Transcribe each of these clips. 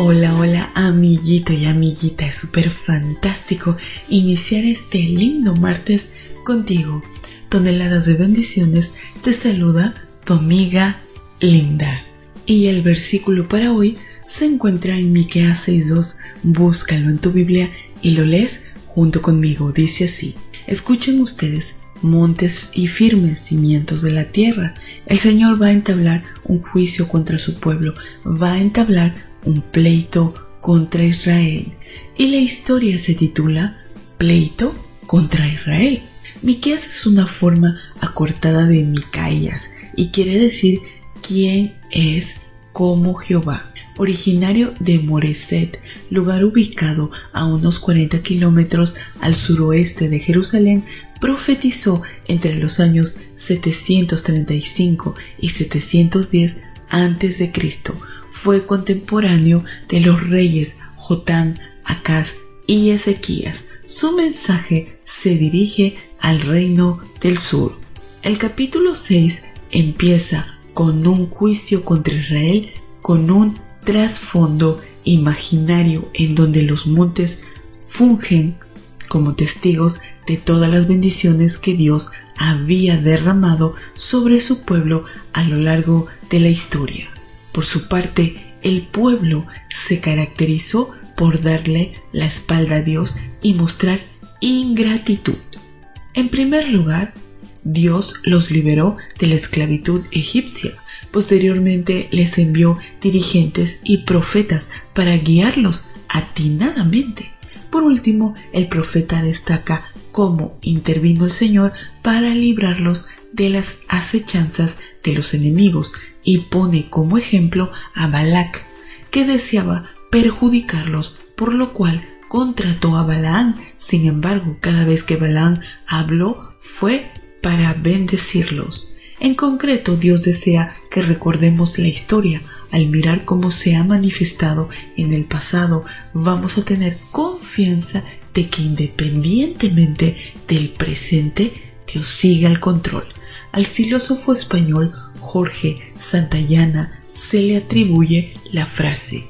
Hola, hola, amiguito y amiguita. Es súper fantástico iniciar este lindo martes contigo. Toneladas de bendiciones. Te saluda tu amiga Linda. Y el versículo para hoy se encuentra en Miqueas 6:2. Búscalo en tu Biblia y lo lees junto conmigo. Dice así: Escuchen ustedes montes y firmes cimientos de la tierra. El Señor va a entablar un juicio contra su pueblo, va a entablar un pleito contra Israel y la historia se titula Pleito contra Israel. Miqueas es una forma acortada de Micaías y quiere decir quién es como Jehová. Originario de Moreset, lugar ubicado a unos 40 kilómetros al suroeste de Jerusalén, profetizó entre los años 735 y 710 a.C fue contemporáneo de los reyes Jotán, Acaz y Ezequías. Su mensaje se dirige al reino del sur. El capítulo 6 empieza con un juicio contra Israel con un trasfondo imaginario en donde los montes fungen como testigos de todas las bendiciones que Dios había derramado sobre su pueblo a lo largo de la historia. Por su parte, el pueblo se caracterizó por darle la espalda a Dios y mostrar ingratitud. En primer lugar, Dios los liberó de la esclavitud egipcia. Posteriormente les envió dirigentes y profetas para guiarlos atinadamente. Por último, el profeta destaca cómo intervino el Señor para librarlos de las acechanzas de los enemigos y pone como ejemplo a Balac, que deseaba perjudicarlos, por lo cual contrató a Balaán. Sin embargo, cada vez que Balaán habló fue para bendecirlos. En concreto, Dios desea que recordemos la historia. Al mirar cómo se ha manifestado en el pasado, vamos a tener confianza de que independientemente del presente, Dios sigue al control. Al filósofo español Jorge Santayana se le atribuye la frase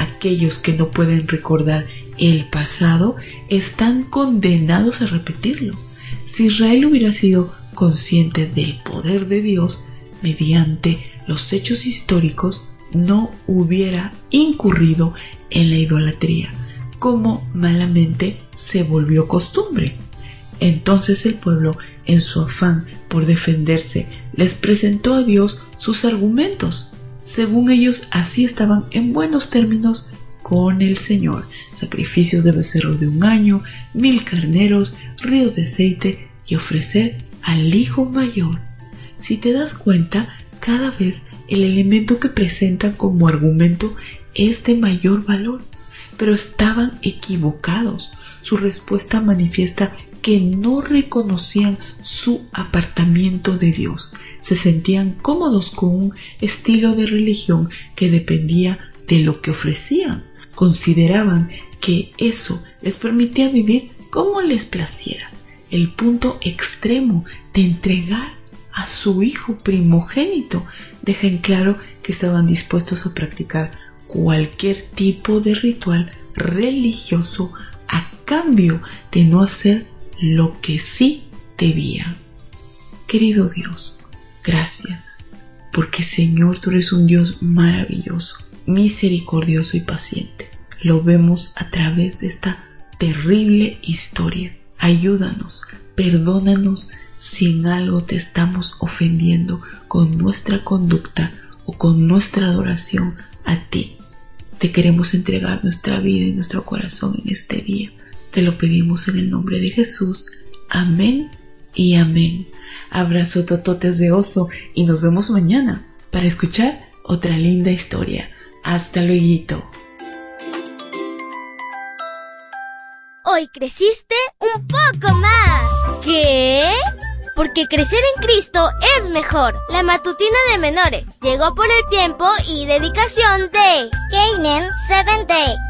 aquellos que no pueden recordar el pasado están condenados a repetirlo. Si Israel hubiera sido consciente del poder de Dios mediante los hechos históricos, no hubiera incurrido en la idolatría, como malamente se volvió costumbre. Entonces el pueblo, en su afán por defenderse, les presentó a Dios sus argumentos. Según ellos, así estaban en buenos términos con el Señor. Sacrificios de becerro de un año, mil carneros, ríos de aceite y ofrecer al hijo mayor. Si te das cuenta, cada vez el elemento que presentan como argumento es de mayor valor. Pero estaban equivocados. Su respuesta manifiesta que no reconocían su apartamiento de Dios. Se sentían cómodos con un estilo de religión que dependía de lo que ofrecían. Consideraban que eso les permitía vivir como les placiera. El punto extremo de entregar a su hijo primogénito deja en claro que estaban dispuestos a practicar cualquier tipo de ritual religioso a cambio de no hacer lo que sí debía. Querido Dios, gracias, porque Señor, tú eres un Dios maravilloso, misericordioso y paciente. Lo vemos a través de esta terrible historia. Ayúdanos, perdónanos si en algo te estamos ofendiendo con nuestra conducta o con nuestra adoración a ti. Te queremos entregar nuestra vida y nuestro corazón en este día. Te lo pedimos en el nombre de Jesús. Amén y amén. Abrazo tototes de oso y nos vemos mañana para escuchar otra linda historia. Hasta luego. Hoy creciste un poco porque crecer en Cristo es mejor. La matutina de menores llegó por el tiempo y dedicación de Canaan Seventh Day